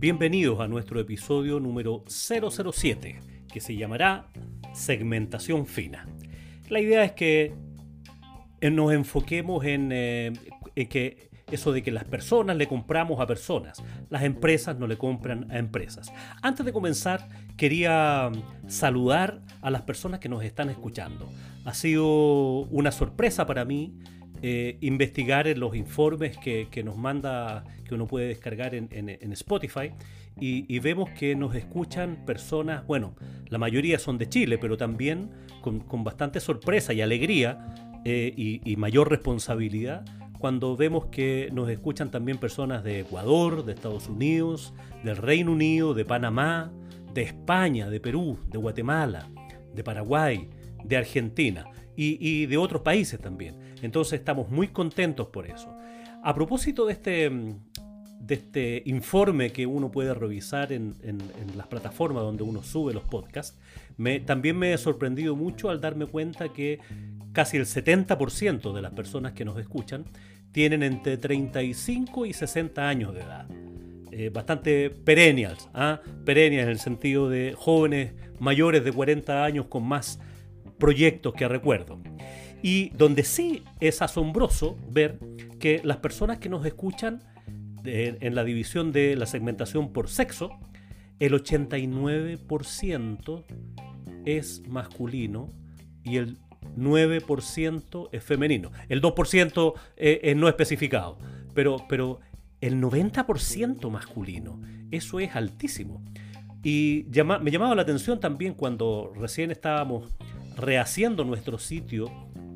Bienvenidos a nuestro episodio número 007, que se llamará Segmentación Fina. La idea es que eh, nos enfoquemos en, eh, en, que eso de que las personas le compramos a personas, las empresas no le compran a empresas. Antes de comenzar, quería saludar a las personas que nos están escuchando. Ha sido una sorpresa para mí eh, investigar en los informes que, nos manda, que uno puede descargar en, Spotify, y, vemos que nos escuchan personas, bueno, la mayoría son de Chile, pero también con, bastante sorpresa y alegría eh, y, mayor responsabilidad cuando vemos que nos escuchan también personas de Ecuador, de Estados Unidos, del Reino Unido, de Panamá, de España, de Perú, de Guatemala, de Paraguay, de Argentina y, de otros países también. Entonces estamos muy contentos por eso. A propósito de este, de este informe que uno puede revisar en, las plataformas donde uno sube los podcasts, también me he sorprendido mucho al darme cuenta que casi el 70% de las personas que nos escuchan tienen entre 35 y 60 años de edad. Eh, bastante perennials, ¿ah? perennials en el sentido de jóvenes mayores de 40 años con más proyectos que recuerdo. Y donde sí es asombroso ver que las personas que nos escuchan en la división de la segmentación por sexo, el 89% es masculino y el 9% es femenino. El 2% es, no especificado, pero, pero el 90% masculino. Eso es altísimo. Y me llamaba la atención también cuando recién estábamos rehaciendo nuestro sitio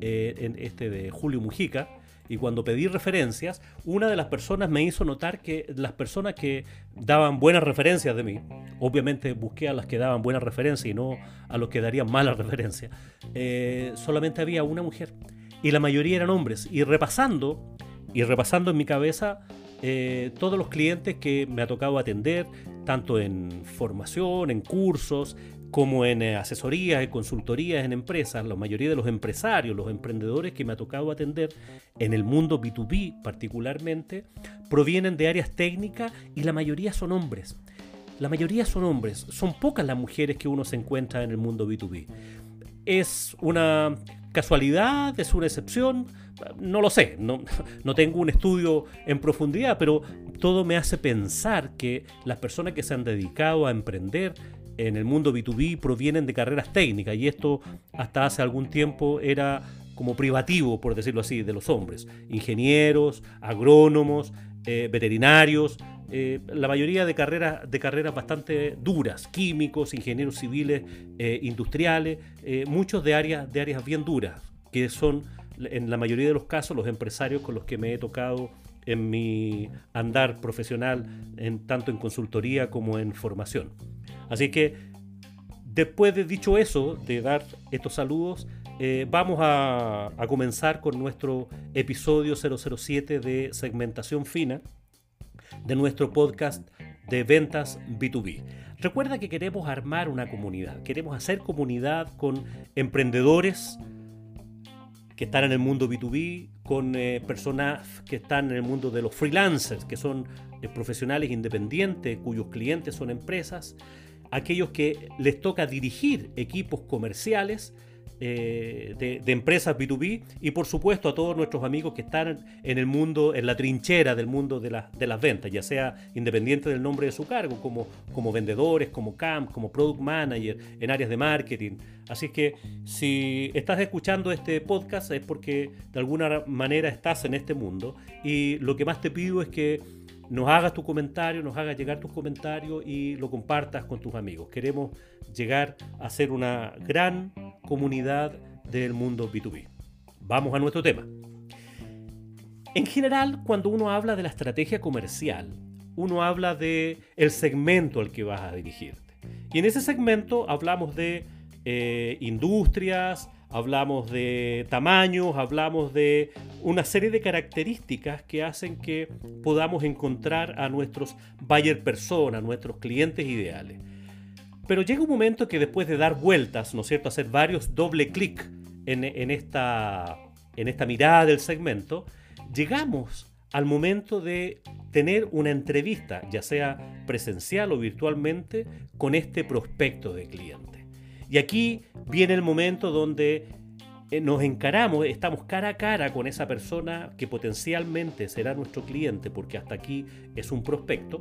eh, en este de Julio Mujica, y cuando pedí referencias, una de las personas me hizo notar que las personas que daban buenas referencias de mí, obviamente busqué a las que daban buenas referencias y no a los que darían malas referencias, eh, solamente había una mujer y la mayoría eran hombres. Y repasando, y repasando en mi cabeza eh, todos los clientes que me ha tocado atender, tanto en formación, en cursos, como en eh, asesorías, en consultorías, en empresas, la mayoría de los empresarios, los emprendedores que me ha tocado atender en el mundo B2B particularmente, provienen de áreas técnicas y la mayoría son hombres. La mayoría son hombres, son pocas las mujeres que uno se encuentra en el mundo B2B. ¿Es una casualidad? ¿Es una excepción? No lo sé, no, no tengo un estudio en profundidad, pero todo me hace pensar que las personas que se han dedicado a emprender en el mundo B2B provienen de carreras técnicas y esto hasta hace algún tiempo era como privativo, por decirlo así, de los hombres. Ingenieros, agrónomos, eh, veterinarios, eh, la mayoría de carreras, de carreras bastante duras, químicos, ingenieros civiles, eh, industriales, muchos de áreas, de áreas bien duras, que son en la mayoría de los casos los empresarios con los que me he tocado en mi andar profesional, en, tanto en consultoría como en formación. Así que después de dicho eso, de dar estos saludos, eh, vamos a, comenzar con nuestro episodio 007 de segmentación fina de nuestro podcast de ventas B2B. Recuerda que queremos armar una comunidad, queremos hacer comunidad con emprendedores que están en el mundo B2B, con eh, personas que están en el mundo de los freelancers, que son eh, profesionales independientes, cuyos clientes son empresas, aquellos que les toca dirigir equipos comerciales eh, de, empresas B2B y por supuesto a todos nuestros amigos que están en el mundo, en la trinchera del mundo de, de las ventas, ya sea independiente del nombre de su cargo, como, como vendedores, como CAMP, como Product Manager, en áreas de marketing. Así que si estás escuchando este podcast es porque de alguna manera estás en este mundo y lo que más te pido es que nos hagas tu comentario, nos hagas llegar tus comentarios y lo compartas con tus amigos. Queremos llegar a ser una gran comunidad del mundo B2B. Vamos a nuestro tema. En general, cuando uno habla de la estrategia comercial, uno habla de el segmento al que vas a dirigirte. Y en ese segmento hablamos de eh, industrias, hablamos de tamaños, hablamos de una serie de características que hacen que podamos encontrar a nuestros buyer persona, nuestros clientes ideales. Pero llega un momento que después de dar vueltas, ¿no es cierto?, hacer varios doble clic en, esta, en esta mirada del segmento, llegamos al momento de tener una entrevista, ya sea presencial o virtualmente, con este prospecto de cliente. Y aquí viene el momento donde eh, nos encaramos, estamos cara a cara con esa persona que potencialmente será nuestro cliente, porque hasta aquí es un prospecto,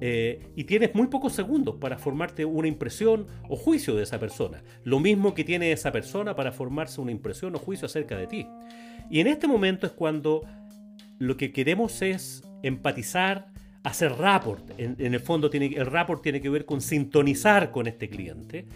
eh, y tienes muy pocos segundos para formarte una impresión o juicio de esa persona. Lo mismo que tiene esa persona para formarse una impresión o juicio acerca de ti. Y en este momento es cuando lo que queremos es empatizar, hacer rapport. En, el fondo el rapport tiene que ver con sintonizar con este cliente,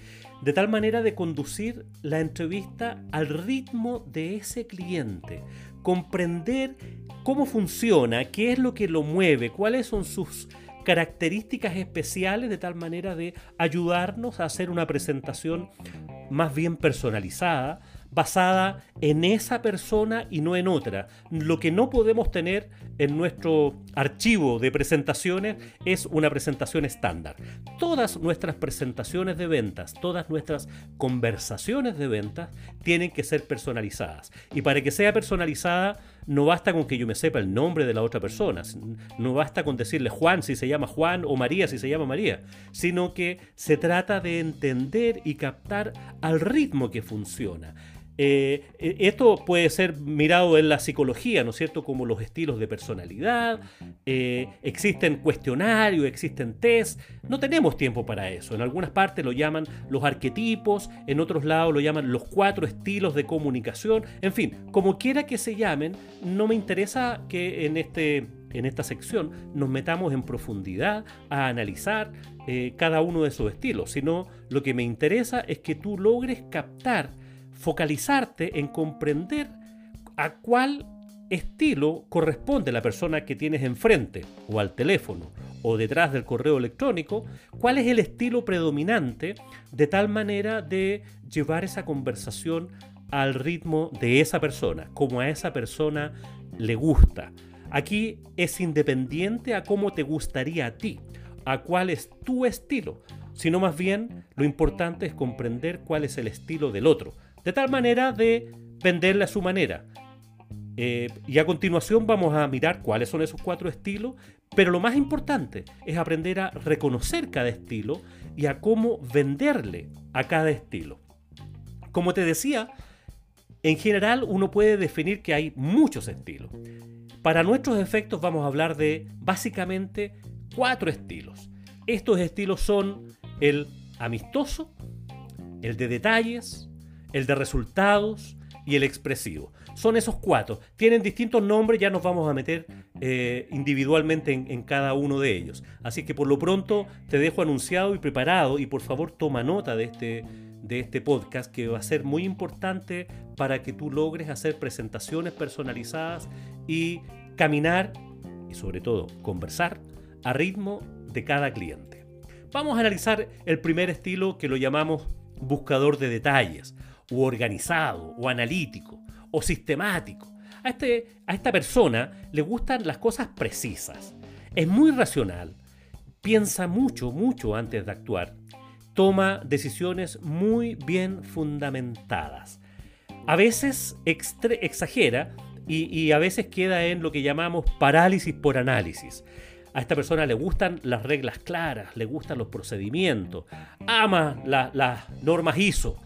de tal manera de conducir la entrevista al ritmo de ese cliente, comprender cómo funciona, qué es lo que lo mueve, cuáles son sus características especiales de tal manera de ayudarnos a hacer una presentación más bien personalizada, basada en esa persona y no en otra. Lo que no podemos tener en nuestro archivo de presentaciones es una presentación estándar. Todas nuestras presentaciones de ventas, todas nuestras conversaciones de ventas tienen que ser personalizadas. Y para que sea personalizada, no basta con que yo me sepa el nombre de la otra persona, no basta con decirle Juan si se llama Juan o María si se llama María, sino que se trata de entender y captar al ritmo que funciona. Eh, eh, esto puede ser mirado en la psicología, ¿no es cierto? Como los estilos de personalidad, eh, existen cuestionarios, existen test, no tenemos tiempo para eso. En algunas partes lo llaman los arquetipos, en otros lados lo llaman los cuatro estilos de comunicación, en fin, como quiera que se llamen, no me interesa que en, este, en esta sección nos metamos en profundidad a analizar cada uno de esos estilos, sino lo que me interesa es que tú logres captar focalizarte en comprender a cuál estilo corresponde la persona que tienes enfrente o al teléfono o detrás del correo electrónico, cuál es el estilo predominante de tal manera de llevar esa conversación al ritmo de esa persona, como a esa persona le gusta. Aquí es independiente a cómo te gustaría a ti, a cuál es tu estilo, sino más bien lo importante es comprender cuál es el estilo del otro de tal manera de venderle a su manera. Eh, y a continuación vamos a mirar cuáles son esos cuatro estilos, pero lo más importante es aprender a reconocer cada estilo y a cómo venderle a cada estilo. Como te decía, en general uno puede definir que hay muchos estilos. Para nuestros efectos vamos a hablar de básicamente cuatro estilos. Estos estilos son el amistoso, el de detalles, el de resultados y el expresivo. Son esos cuatro. Tienen distintos nombres, ya nos vamos a meter eh, individualmente en, cada uno de ellos. Así que por lo pronto te dejo anunciado y preparado y por favor toma nota de este, de este podcast que va a ser muy importante para que tú logres hacer presentaciones personalizadas y caminar y sobre todo conversar a ritmo de cada cliente. Vamos a analizar el primer estilo que lo llamamos buscador de detalles o organizado, o analítico, o sistemático. A, este, a esta persona le gustan las cosas precisas. Es muy racional, piensa mucho, mucho antes de actuar. Toma decisiones muy bien fundamentadas. A veces exagera y, a veces queda en lo que llamamos parálisis por análisis. A esta persona le gustan las reglas claras, le gustan los procedimientos, ama las normas ISO,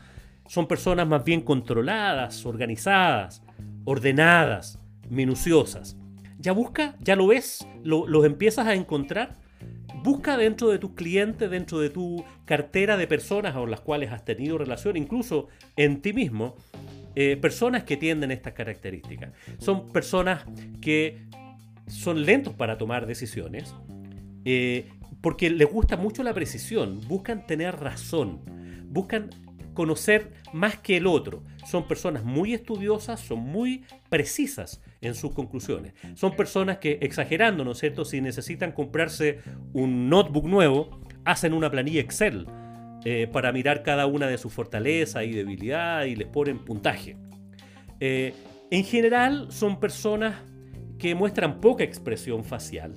son personas más bien controladas, organizadas, ordenadas, minuciosas. Ya busca, ya lo ves, lo, los empiezas a encontrar. Busca dentro de tus clientes, dentro de tu cartera de personas con las cuales has tenido relación, incluso en ti mismo, eh, personas que tienden estas características. Son personas que son lentos para tomar decisiones, eh, porque les gusta mucho la precisión, buscan tener razón, buscan conocer más que el otro. Son personas muy estudiosas, son muy precisas en sus conclusiones. Son personas que, exagerando, ¿no es cierto? Si necesitan comprarse un notebook nuevo, hacen una planilla Excel eh, para mirar cada una de sus fortalezas y debilidades y les ponen puntaje. Eh, en general son personas que muestran poca expresión facial.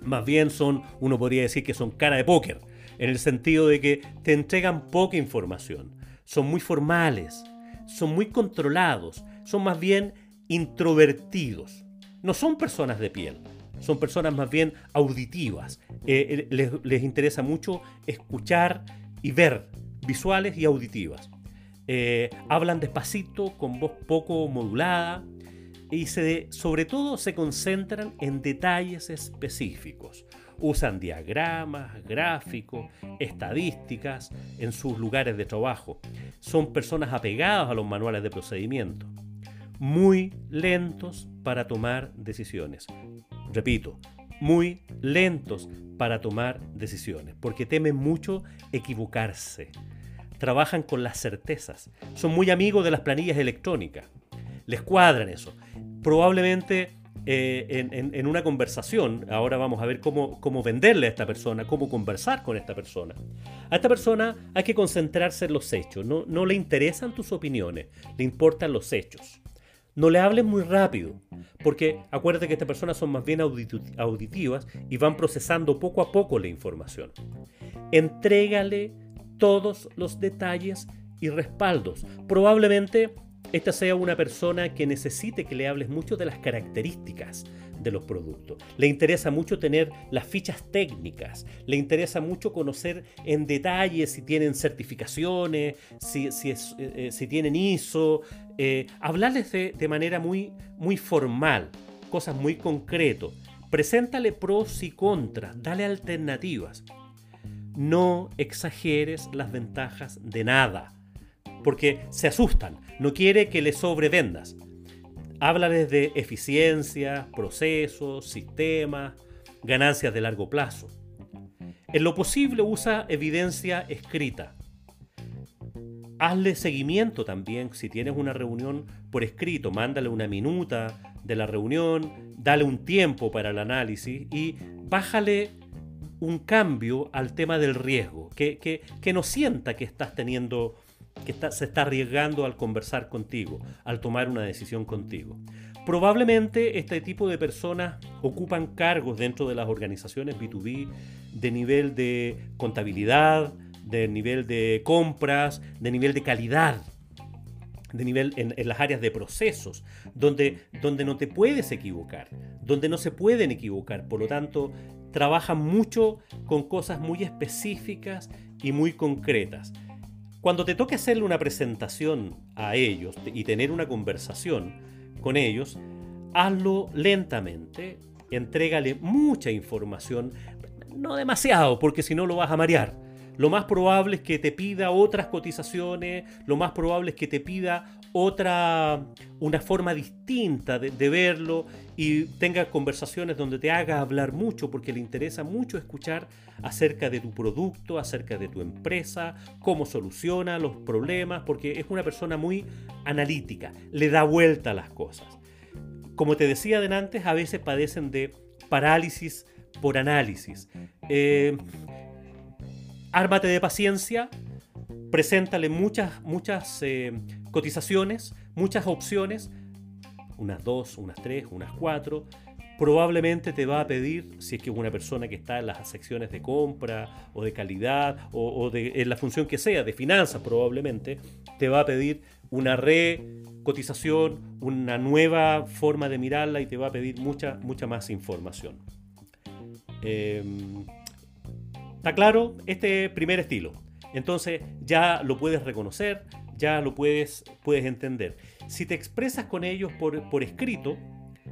Más bien son, uno podría decir que son cara de póker en el sentido de que te entregan poca información, son muy formales, son muy controlados, son más bien introvertidos. No son personas de piel, son personas más bien auditivas. Eh, les, les, interesa mucho escuchar y ver visuales y auditivas. hablan despacito, con voz poco modulada, y se, sobre todo se concentran en detalles específicos. Usan diagramas, gráficos, estadísticas en sus lugares de trabajo. Son personas apegadas a los manuales de procedimiento. Muy lentos para tomar decisiones. Repito, muy lentos para tomar decisiones, porque temen mucho equivocarse. Trabajan con las certezas. Son muy amigos de las planillas electrónicas les cuadran eso. Probablemente eh, en, una conversación, ahora vamos a ver cómo, venderle a esta persona, cómo conversar con esta persona. A esta persona hay que concentrarse en los hechos, no, no le interesan tus opiniones, le importan los hechos. No le hables muy rápido, porque acuérdate que estas personas son más bien auditivas y van procesando poco a poco la información. Entrégale todos los detalles y respaldos. Probablemente esta sea una persona que necesite que le hables mucho de las características de los productos. Le interesa mucho tener las fichas técnicas, le interesa mucho conocer en detalle si tienen certificaciones, si, si, eh, eh, tienen ISO, eh, hablarles de, manera muy, muy formal, cosas muy concretas. Preséntale pros y contras, dale alternativas. No exageres las ventajas de nada porque se asustan, no quiere que le sobrevendas. Háblales de eficiencia, procesos, sistemas, ganancias de largo plazo. En lo posible usa evidencia escrita. Hazle seguimiento también si tienes una reunión por escrito, mándale una minuta de la reunión, dale un tiempo para el análisis y bájale un cambio al tema del riesgo, que, que, que no sienta que estás teniendo que se está arriesgando al conversar contigo, al tomar una decisión contigo. Probablemente este tipo de personas ocupan cargos dentro de las organizaciones B2B de nivel de contabilidad, de nivel de compras, de nivel de calidad, de nivel en, las áreas de procesos, donde, donde no te puedes equivocar, donde no se pueden equivocar. Por lo tanto, trabajan mucho con cosas muy específicas y muy concretas. Cuando te toque hacerle una presentación a ellos y tener una conversación con ellos, hazlo lentamente, entrégale mucha información, no demasiado, porque si no lo vas a marear. Lo más probable es que te pida otras cotizaciones, lo más probable es que te pida otra, una forma distinta de, verlo y tenga conversaciones donde te haga hablar mucho porque le interesa mucho escuchar acerca de tu producto, acerca de tu empresa, cómo soluciona los problemas, porque es una persona muy analítica, le da vuelta a las cosas. Como te decía antes, a veces padecen de parálisis por análisis. Eh, ármate de paciencia, preséntale muchas, muchas eh, cotizaciones, muchas opciones, unas dos, unas tres, unas cuatro. Probablemente te va a pedir, si es que es una persona que está en las secciones de compra o de calidad o, en la función que sea, de finanzas probablemente, te va a pedir una recotización, una nueva forma de mirarla y te va a pedir mucha, mucha más información. Em, ¿Está claro? Este primer estilo. Entonces ya lo puedes reconocer, ya lo puedes, puedes entender. Si te expresas con ellos por, escrito,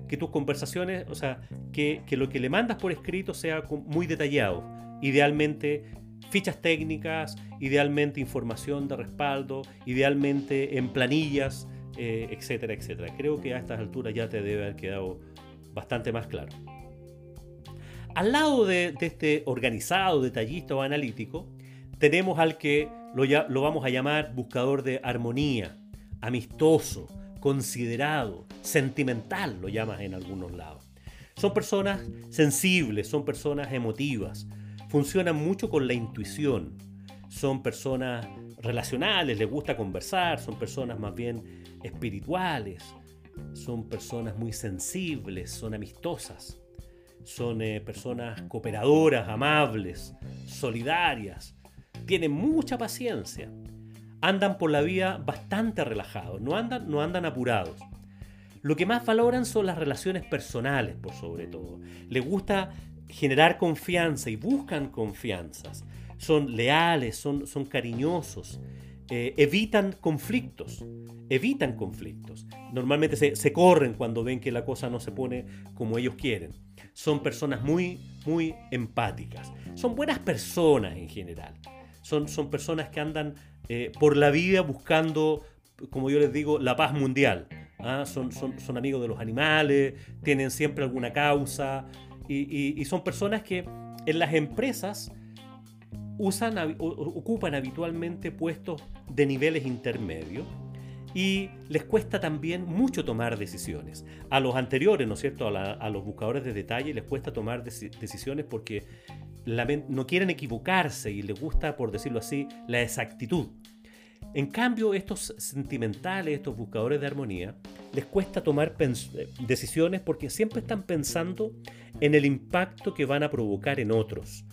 que tus conversaciones, o sea, que, lo que le mandas por escrito sea muy detallado. Idealmente fichas técnicas, idealmente información de respaldo, idealmente en planillas, eh, etcétera, etcétera. Creo que a estas alturas ya te debe haber quedado bastante más claro. Al lado de, este organizado, detallista o analítico, tenemos al que lo, lo vamos a llamar buscador de armonía, amistoso, considerado, sentimental, lo llamas en algunos lados. Son personas sensibles, son personas emotivas, funcionan mucho con la intuición, son personas relacionales, les gusta conversar, son personas más bien espirituales, son personas muy sensibles, son amistosas son eh, personas cooperadoras, amables, solidarias, tienen mucha paciencia, andan por la vida bastante relajados, no andan, no andan apurados. Lo que más valoran son las relaciones personales, por sobre todo. Les gusta generar confianza y buscan confianzas. Son leales, son, son cariñosos, eh, evitan conflictos, evitan conflictos. Normalmente se, se, corren cuando ven que la cosa no se pone como ellos quieren. Son personas muy, muy empáticas. Son buenas personas en general. Son, son personas que andan eh, por la vida buscando, como yo les digo, la paz mundial. ¿ah? Son, son, son, amigos de los animales, tienen siempre alguna causa y, son personas que en las empresas ocupan habitualmente puestos de niveles intermedios y les cuesta también mucho tomar decisiones. A los anteriores, ¿no es cierto? A, a los buscadores de detalle les cuesta tomar decisiones porque no quieren equivocarse y les gusta, por decirlo así, la exactitud. En cambio, estos sentimentales, estos buscadores de armonía, les cuesta tomar eh, decisiones porque siempre están pensando en el impacto que van a provocar en otros.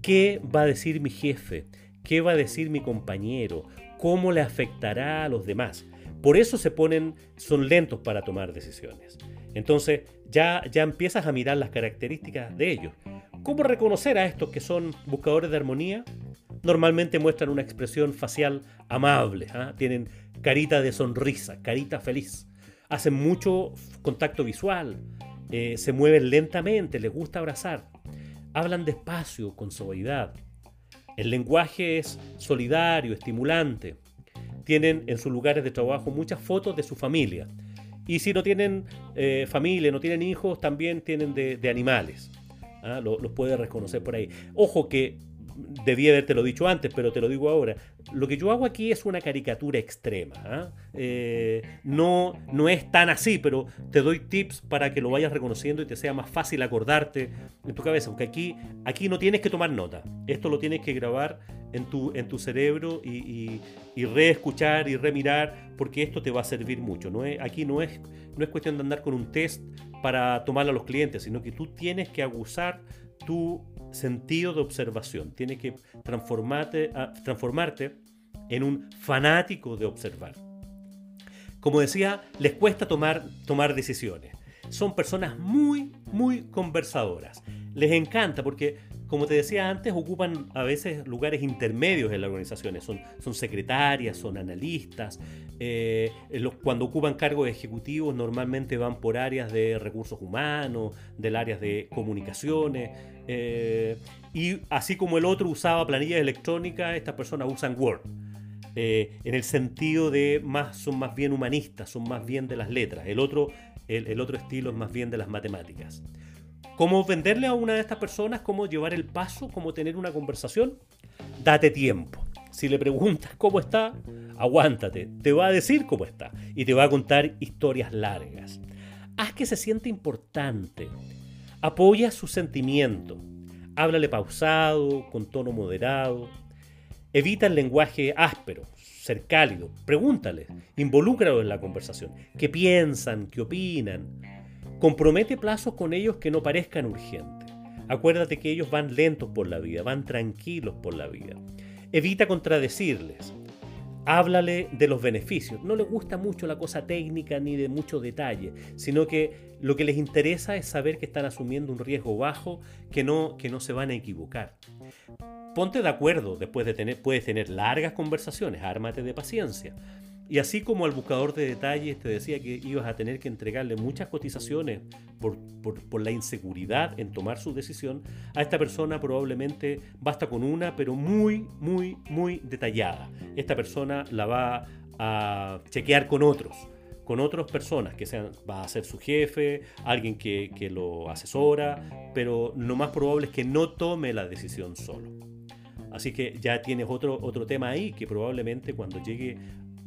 ¿Qué va a decir mi jefe? ¿Qué va a decir mi compañero? ¿Cómo le afectará a los demás? Por eso se ponen, son lentos para tomar decisiones. Entonces ya, ya empiezas a mirar las características de ellos. ¿Cómo reconocer a estos que son buscadores de armonía? Normalmente muestran una expresión facial amable, ¿ah? tienen carita de sonrisa, carita feliz, hacen mucho contacto visual, eh, se mueven lentamente, les gusta abrazar, hablan despacio, con suavidad. El lenguaje es solidario, estimulante. Tienen en sus lugares de trabajo muchas fotos de su familia. Y si no tienen eh, familia, no tienen hijos, también tienen de animales. ¿Ah? los puede reconocer por ahí. Ojo que debía haberte lo dicho antes, pero te lo digo ahora. Lo que yo hago aquí es una caricatura extrema. ¿ah? Eh, no, no es tan así, pero te doy tips para que lo vayas reconociendo y te sea más fácil acordarte en tu cabeza. Porque aquí, aquí no tienes que tomar nota. Esto lo tienes que grabar en tu, en tu cerebro y, y, reescuchar y remirar, porque esto te va a servir mucho. No aquí no es, no es cuestión de andar con un test para tomarlo a los clientes, sino que tú tienes que abusar tu sentido de observación, tienes que transformarte, transformarte en un fanático de observar. Como decía, les cuesta tomar, tomar decisiones. Son personas muy, muy conversadoras. Les encanta porque como te decía antes, ocupan a veces lugares intermedios en las organizaciones. Son, secretarias, son analistas. Eh, cuando ocupan cargos ejecutivos normalmente van por áreas de recursos humanos, del área de comunicaciones. Eh, y así como el otro usaba planillas electrónicas, estas personas usan Word. Eh, en el sentido de más, son más bien humanistas, son más bien de las letras. El otro, el otro estilo es más bien de las matemáticas. ¿Cómo venderle a una de estas personas? ¿Cómo llevar el paso? ¿Cómo tener una conversación? Date tiempo. Si le preguntas cómo está, aguántate. Te va a decir cómo está y te va a contar historias largas. Haz que se siente importante. Apoya su sentimiento. Háblale pausado, con tono moderado. Evita el lenguaje áspero, ser cálido. Pregúntale, involúcralo en la conversación. ¿Qué piensan? ¿Qué opinan? Compromete plazos con ellos que no parezcan urgentes. Acuérdate que ellos van lentos por la vida, van tranquilos por la vida. Evita contradecirles. Háblale de los beneficios. No les gusta mucho la cosa técnica ni de mucho detalle, sino que lo que les interesa es saber que están asumiendo un riesgo bajo, que no, que no se van a equivocar. Ponte de acuerdo después de tener, puedes tener largas conversaciones, ármate de paciencia. Y así como al buscador de detalles te decía que ibas a tener que entregarle muchas cotizaciones por, la inseguridad en tomar su decisión, a esta persona probablemente basta con una, pero muy, muy, muy detallada. Esta persona la va a chequear con otros, con otras personas, que sean, va a ser su jefe, alguien que, que lo asesora, pero lo más probable es que no tome la decisión solo. Así que ya tienes otro, otro tema ahí que probablemente cuando llegue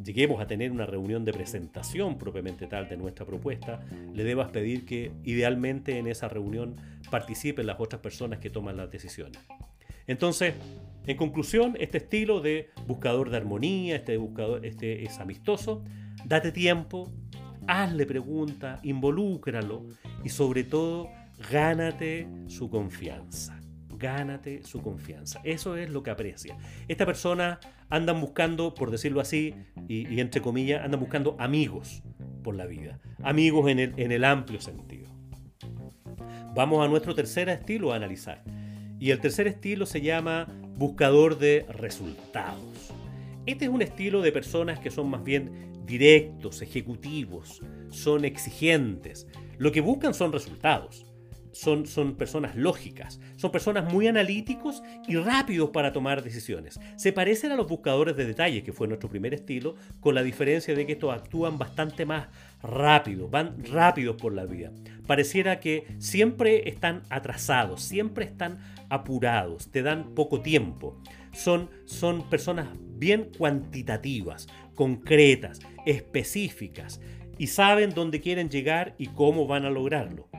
lleguemos a tener una reunión de presentación propiamente tal de nuestra propuesta, le debas pedir que idealmente en esa reunión participen las otras personas que toman las decisiones. Entonces, en conclusión, este estilo de buscador de armonía, este buscador este es amistoso, date tiempo, hazle preguntas, involúcralo y sobre todo, gánate su confianza gánate su confianza. Eso es lo que aprecia. Esta persona andan buscando, por decirlo así, y, entre comillas, andan buscando amigos. por la vida. Amigos en el, en el amplio sentido. Vamos a nuestro tercer estilo a analizar. Y el tercer estilo se llama buscador de resultados. Este es un estilo de personas que son más bien directos, ejecutivos, son exigentes. Lo que buscan son resultados son, son personas lógicas, son personas muy analíticos y rápidos para tomar decisiones. Se parecen a los buscadores de detalles, que fue nuestro primer estilo, con la diferencia de que estos actúan bastante más rápido, van rápidos por la vida. Pareciera que siempre están atrasados, siempre están apurados, te dan poco tiempo. Son, son personas bien cuantitativas, concretas, específicas y saben dónde quieren llegar y cómo van a lograrlo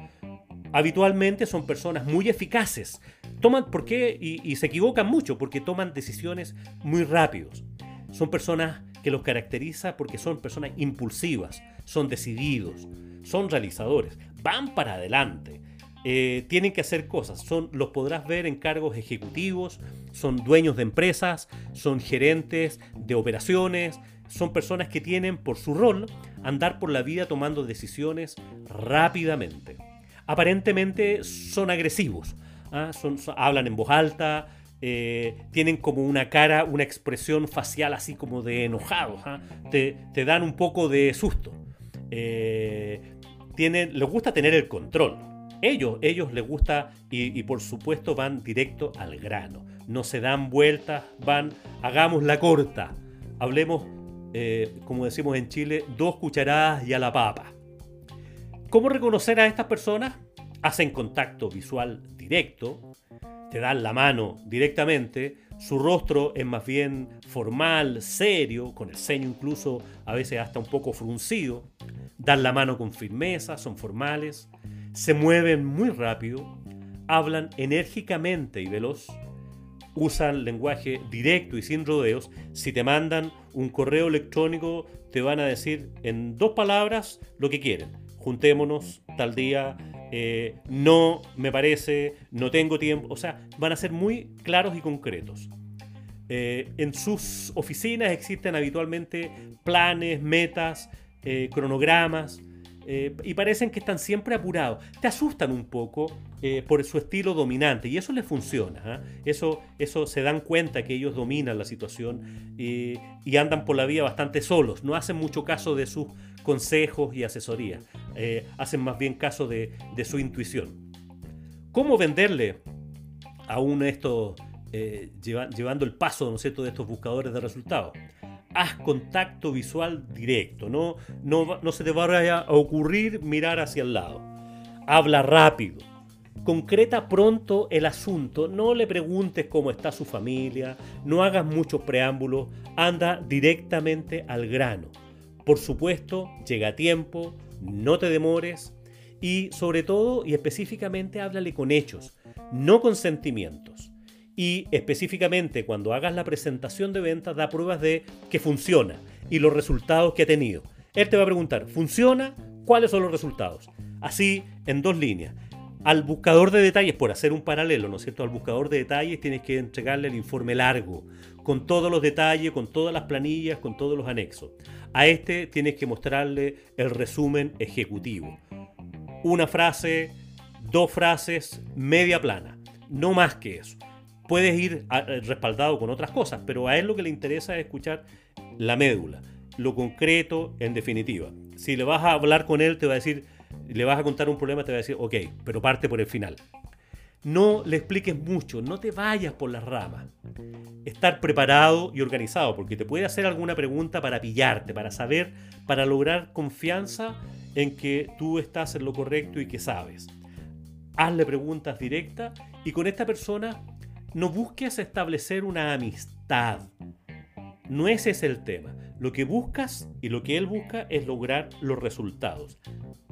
habitualmente son personas muy eficaces. Toman, ¿por qué? Y, se equivocan mucho porque toman decisiones muy rápidos. Son personas que los caracteriza porque son personas impulsivas, son decididos, son realizadores, van para adelante. Eh, tienen que hacer cosas. Son, los podrás ver en cargos ejecutivos, son dueños de empresas, son gerentes de operaciones, son personas que tienen por su rol andar por la vida tomando decisiones rápidamente aparentemente son agresivos. ¿ah? Hablan en voz alta, eh, tienen como una cara, una expresión facial así como de enojados. ¿ah? Te, dan un poco de susto. Eh, tienen, les gusta tener el control. Ellos, ellos les gusta y, por supuesto van directo al grano. No se dan vueltas, van, hagamos la corta. Hablemos, eh, como decimos en Chile, dos cucharadas y a la papa. ¿Cómo reconocer a estas personas? Hacen contacto visual directo, te dan la mano directamente, su rostro es más bien formal, serio, con el ceño incluso a veces hasta un poco fruncido, dan la mano con firmeza, son formales, se mueven muy rápido, hablan enérgicamente y veloz, usan lenguaje directo y sin rodeos. Si te mandan un correo electrónico, te van a decir en dos palabras lo que quieren juntémonos tal día, eh, no me parece, no tengo tiempo, o sea, van a ser muy claros y concretos. Eh, en sus oficinas existen habitualmente planes, metas, eh, cronogramas, y parecen que están siempre apurados. Te asustan un poco por su estilo dominante y eso les funciona. ¿ah? Eso, eso se dan cuenta que ellos dominan la situación y andan por la vida bastante solos. No hacen mucho caso de sus consejos y asesoría. Eh, hacen más bien caso de, su intuición. ¿Cómo venderle a uno de estos, eh, llevando el paso ¿no cierto? de estos buscadores de resultados? Haz contacto visual directo, no, no, se te vaya a ocurrir mirar hacia el lado. Habla rápido, concreta pronto el asunto, no le preguntes cómo está su familia, no hagas muchos preámbulos, anda directamente al grano. Por supuesto, llega a tiempo, no te demores. Y sobre todo y específicamente háblale con hechos, no con sentimientos. Y específicamente cuando hagas la presentación de ventas da pruebas de que funciona y los resultados que ha tenido. Él te va a preguntar, ¿funciona? ¿Cuáles son los resultados? Así, en dos líneas. Al buscador de detalles, por hacer un paralelo, ¿no es cierto? Al buscador de detalles tienes que entregarle el informe largo, con todos los detalles, con todas las planillas, con todos los anexos. A este tienes que mostrarle el resumen ejecutivo. Una frase, dos frases, media plana. No más que eso. Puedes ir eh, respaldado con otras cosas, pero a él lo que le interesa es escuchar la médula, lo concreto en definitiva. Si le vas a hablar con él, te va a decir, le vas a contar un problema, te va a decir, ok, pero parte por el final. No le expliques mucho, no te vayas por las ramas. Estar preparado y organizado, porque te puede hacer alguna pregunta para pillarte, para saber, para lograr confianza en que tú estás en lo correcto y que sabes. Hazle preguntas directas y con esta persona no busques establecer una amistad. No ese es el tema. Lo que buscas y lo que él busca es lograr los resultados,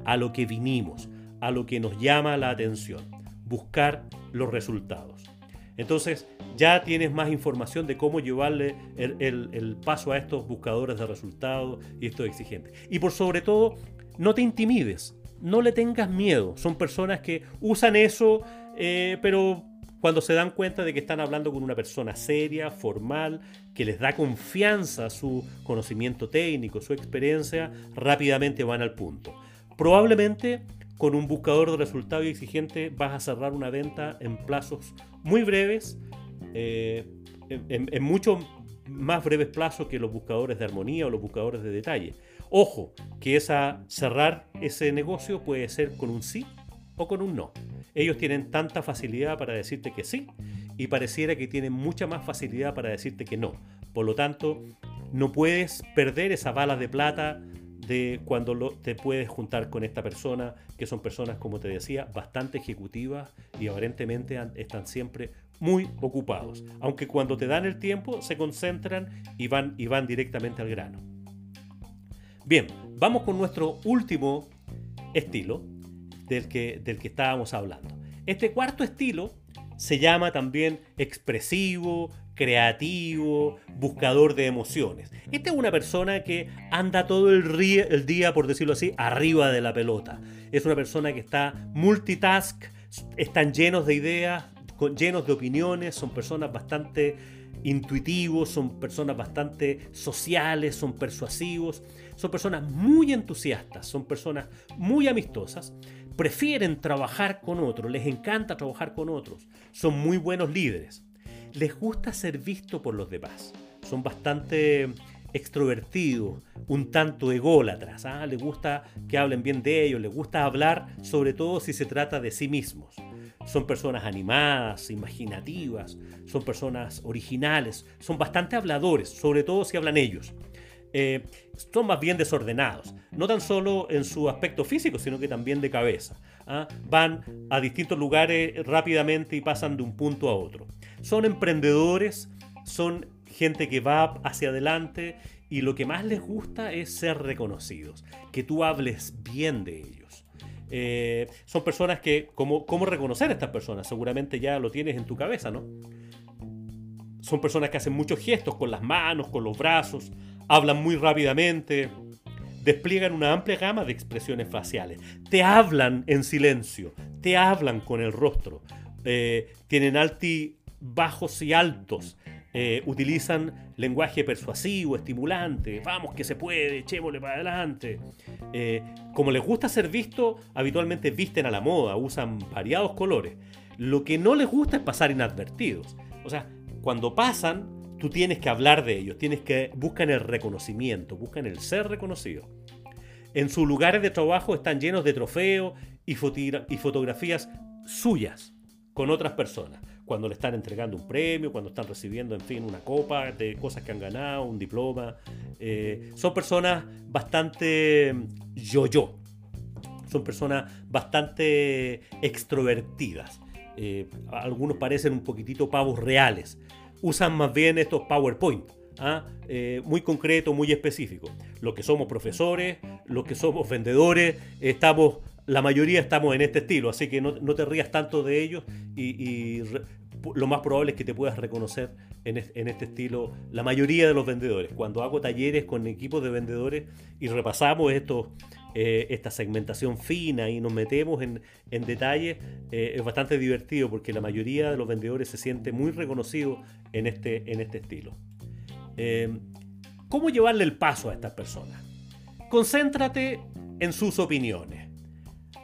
a lo que vinimos, a lo que nos llama la atención buscar los resultados. Entonces ya tienes más información de cómo llevarle el, paso a estos buscadores de resultados y estos exigentes. Y por sobre todo, no te intimides, no le tengas miedo. Son personas que usan eso, eh, pero cuando se dan cuenta de que están hablando con una persona seria, formal, que les da confianza su conocimiento técnico, su experiencia, rápidamente van al punto. Probablemente con un buscador de resultados exigente vas a cerrar una venta en plazos muy breves, eh, en, en mucho más breves plazos que los buscadores de armonía o los buscadores de detalle. Ojo, que esa, cerrar ese negocio puede ser con un sí o con un no. Ellos tienen tanta facilidad para decirte que sí y pareciera que tienen mucha más facilidad para decirte que no. Por lo tanto, no puedes perder esa bala de plata de cuando te puedes juntar con esta persona, que son personas, como te decía, bastante ejecutivas y aparentemente están siempre muy ocupados. Aunque cuando te dan el tiempo se concentran y van, y van directamente al grano. Bien, vamos con nuestro último estilo, del que, del que estábamos hablando. Este cuarto estilo se llama también expresivo, creativo, buscador de emociones. Esta es una persona que anda todo el, el, día, por decirlo así, arriba de la pelota. Es una persona que está multitask, están llenos de ideas, llenos de opiniones, son personas bastante intuitivos, son personas bastante sociales, son persuasivos, son personas muy entusiastas, son personas muy amistosas, prefieren trabajar con otros, les encanta trabajar con otros, son muy buenos líderes, les gusta ser visto por los demás, son bastante extrovertidos, un tanto ególatras, ¿ah? les gusta que hablen bien de ellos, les gusta hablar sobre todo si se trata de sí mismos. Son personas animadas, imaginativas, son personas originales, son bastante habladores, sobre todo si hablan ellos. Eh, son más bien desordenados, no tan solo en su aspecto físico, sino que también de cabeza. ¿ah? Van a distintos lugares rápidamente y pasan de un punto a otro. Son emprendedores, son gente que va hacia adelante y lo que más les gusta es ser reconocidos, que tú hables bien de ellos. Eh, son personas que, ¿cómo, ¿cómo reconocer a estas personas? Seguramente ya lo tienes en tu cabeza, ¿no? Son personas que hacen muchos gestos con las manos, con los brazos, hablan muy rápidamente, despliegan una amplia gama de expresiones faciales, te hablan en silencio, te hablan con el rostro, eh, tienen alti, bajos y altos, eh, utilizan lenguaje persuasivo, estimulante, vamos que se puede, echémosle para adelante. Eh, como les gusta ser visto, habitualmente visten a la moda, usan variados colores. Lo que no les gusta es pasar inadvertidos. O sea, cuando pasan, tú tienes que hablar de ellos, tienes que buscan el reconocimiento, buscan el ser reconocido. En sus lugares de trabajo están llenos de trofeos y, fotografías suyas con otras personas. Cuando le están entregando un premio, cuando están recibiendo, en fin, una copa de cosas que han ganado, un diploma. Eh, son personas bastante yo-yo. Son personas bastante extrovertidas. Eh, algunos parecen un poquitito pavos reales usan más bien estos PowerPoint. ¿ah? Eh, muy concreto, muy específico. Los que somos profesores, los que somos vendedores, estamos, la mayoría estamos en este estilo, así que no, te rías tanto de ellos y, lo más probable es que te puedas reconocer en, este estilo la mayoría de los vendedores. Cuando hago talleres con equipos de vendedores y repasamos estos, eh, esta segmentación fina y nos metemos en, en detalle, eh, es bastante divertido porque la mayoría de los vendedores se siente muy reconocido en este, en este estilo. Eh, ¿Cómo llevarle el paso a estas personas? Concéntrate en sus opiniones.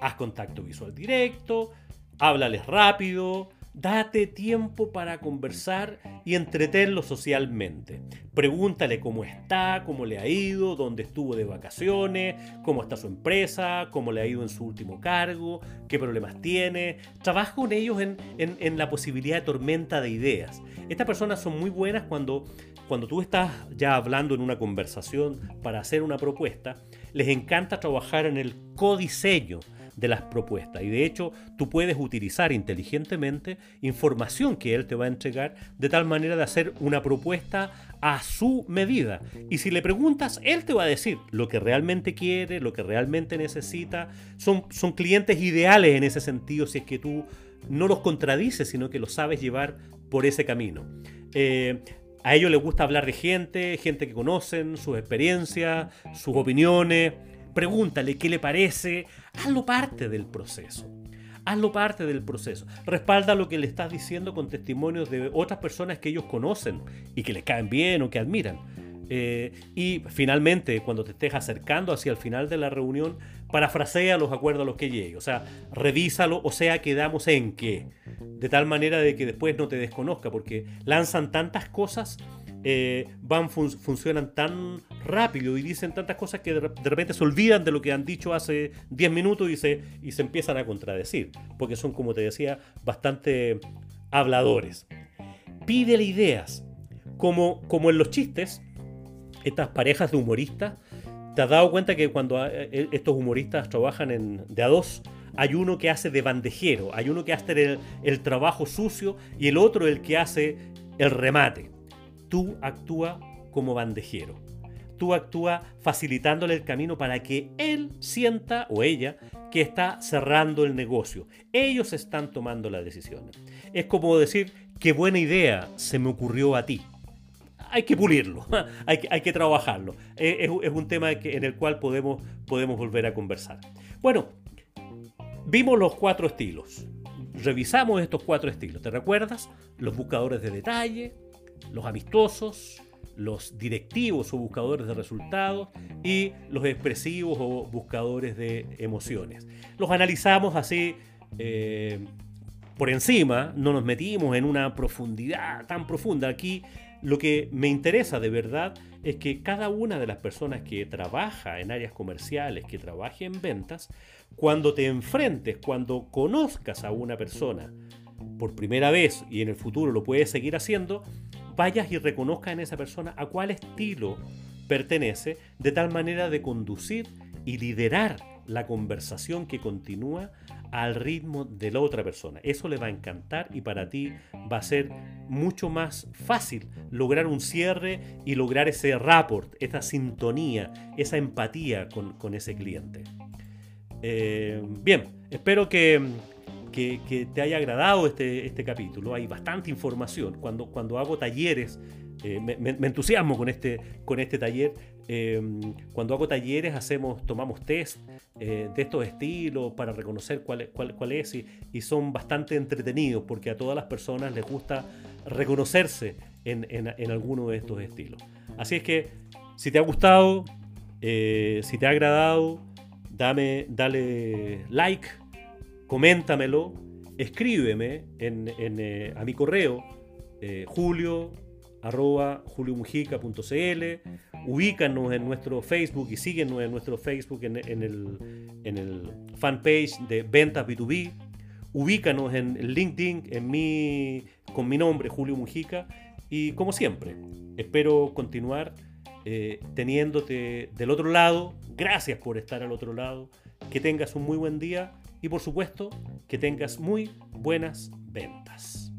Haz contacto visual directo, háblales rápido, Date tiempo para conversar y entretenerlo socialmente. Pregúntale cómo está, cómo le ha ido, dónde estuvo de vacaciones, cómo está su empresa, cómo le ha ido en su último cargo, qué problemas tiene. Trabaja con ellos en, la posibilidad de tormenta de ideas. Estas personas son muy buenas cuando, cuando tú estás ya hablando en una conversación para hacer una propuesta. Les encanta trabajar en el codiseño de las propuestas. Y de hecho, tú puedes utilizar inteligentemente información que él te va a entregar de tal manera de hacer una propuesta a su medida. Y si le preguntas, él te va a decir lo que realmente quiere, lo que realmente necesita. Son, son clientes ideales en ese sentido si es que tú no los contradices, sino que los sabes llevar por ese camino. Eh, a ellos les gusta hablar de gente, gente que conocen, sus experiencias, sus opiniones pregúntale qué le parece, hazlo parte del proceso. Hazlo parte del proceso. Respalda lo que le estás diciendo con testimonios de otras personas que ellos conocen y que les caen bien o que admiran. Eh, y finalmente, cuando te estés acercando hacia el final de la reunión, parafrasea los acuerdos a los que llegue. O sea, revísalo, o sea, quedamos en qué. De tal manera de que después no te desconozca, porque lanzan tantas cosas, eh, van funcionan tan rápido y dicen tantas cosas que de, repente se olvidan de lo que han dicho hace 10 minutos y se, y se empiezan a contradecir, porque son, como te decía, bastante habladores. Pídele ideas. Como, como en los chistes, estas parejas de humoristas, ¿te has dado cuenta que cuando eh, eh, estos humoristas trabajan en, de a dos, hay uno que hace de bandejero, hay uno que hace el, trabajo sucio y el otro el que hace el remate? Tú actúa como bandejero. Tú actúa facilitándole el camino para que él sienta o ella que está cerrando el negocio. Ellos están tomando las decisiones. Es como decir, qué buena idea se me ocurrió a ti hay que pulirlo, hay que, trabajarlo. Es, un tema en el cual podemos, podemos volver a conversar. Bueno, vimos los cuatro estilos. Revisamos estos cuatro estilos. ¿Te recuerdas? Los buscadores de detalle, los amistosos, los directivos o buscadores de resultados y los expresivos o buscadores de emociones. Los analizamos así eh, por encima, no nos metimos en una profundidad tan profunda. Aquí lo que me interesa de verdad es que cada una de las personas que trabaja en áreas comerciales, que trabaje en ventas, cuando te enfrentes, cuando conozcas a una persona por primera vez y en el futuro lo puedes seguir haciendo, vayas y reconozcas en esa persona a cuál estilo pertenece, de tal manera de conducir y liderar la conversación que continúa al ritmo de la otra persona. Eso le va a encantar y para ti va a ser mucho más fácil lograr un cierre y lograr ese rapport, esa sintonía, esa empatía con, ese cliente. Eh, bien, espero que, te haya agradado este, este capítulo. Hay bastante información. Cuando, cuando hago talleres eh, me, entusiasmo con este, con este taller. Eh, cuando hago talleres hacemos, tomamos test eh, de estos estilos para reconocer cuál, cuál, cuál es y, son bastante entretenidos porque a todas las personas les gusta reconocerse en, en, alguno de estos estilos. Así es que si te ha gustado, si te ha agradado, dame, dale like, coméntamelo, escríbeme en, a mi correo julio arroba juliomujica.cl, ubícanos en nuestro Facebook y síguenos en nuestro Facebook en, el, fanpage de Ventas B2B, ubícanos en LinkedIn en con mi nombre, Julio Mujica, y como siempre, espero continuar eh, teniéndote del otro lado, gracias por estar al otro lado, que tengas un muy buen día y por supuesto que tengas muy buenas ventas.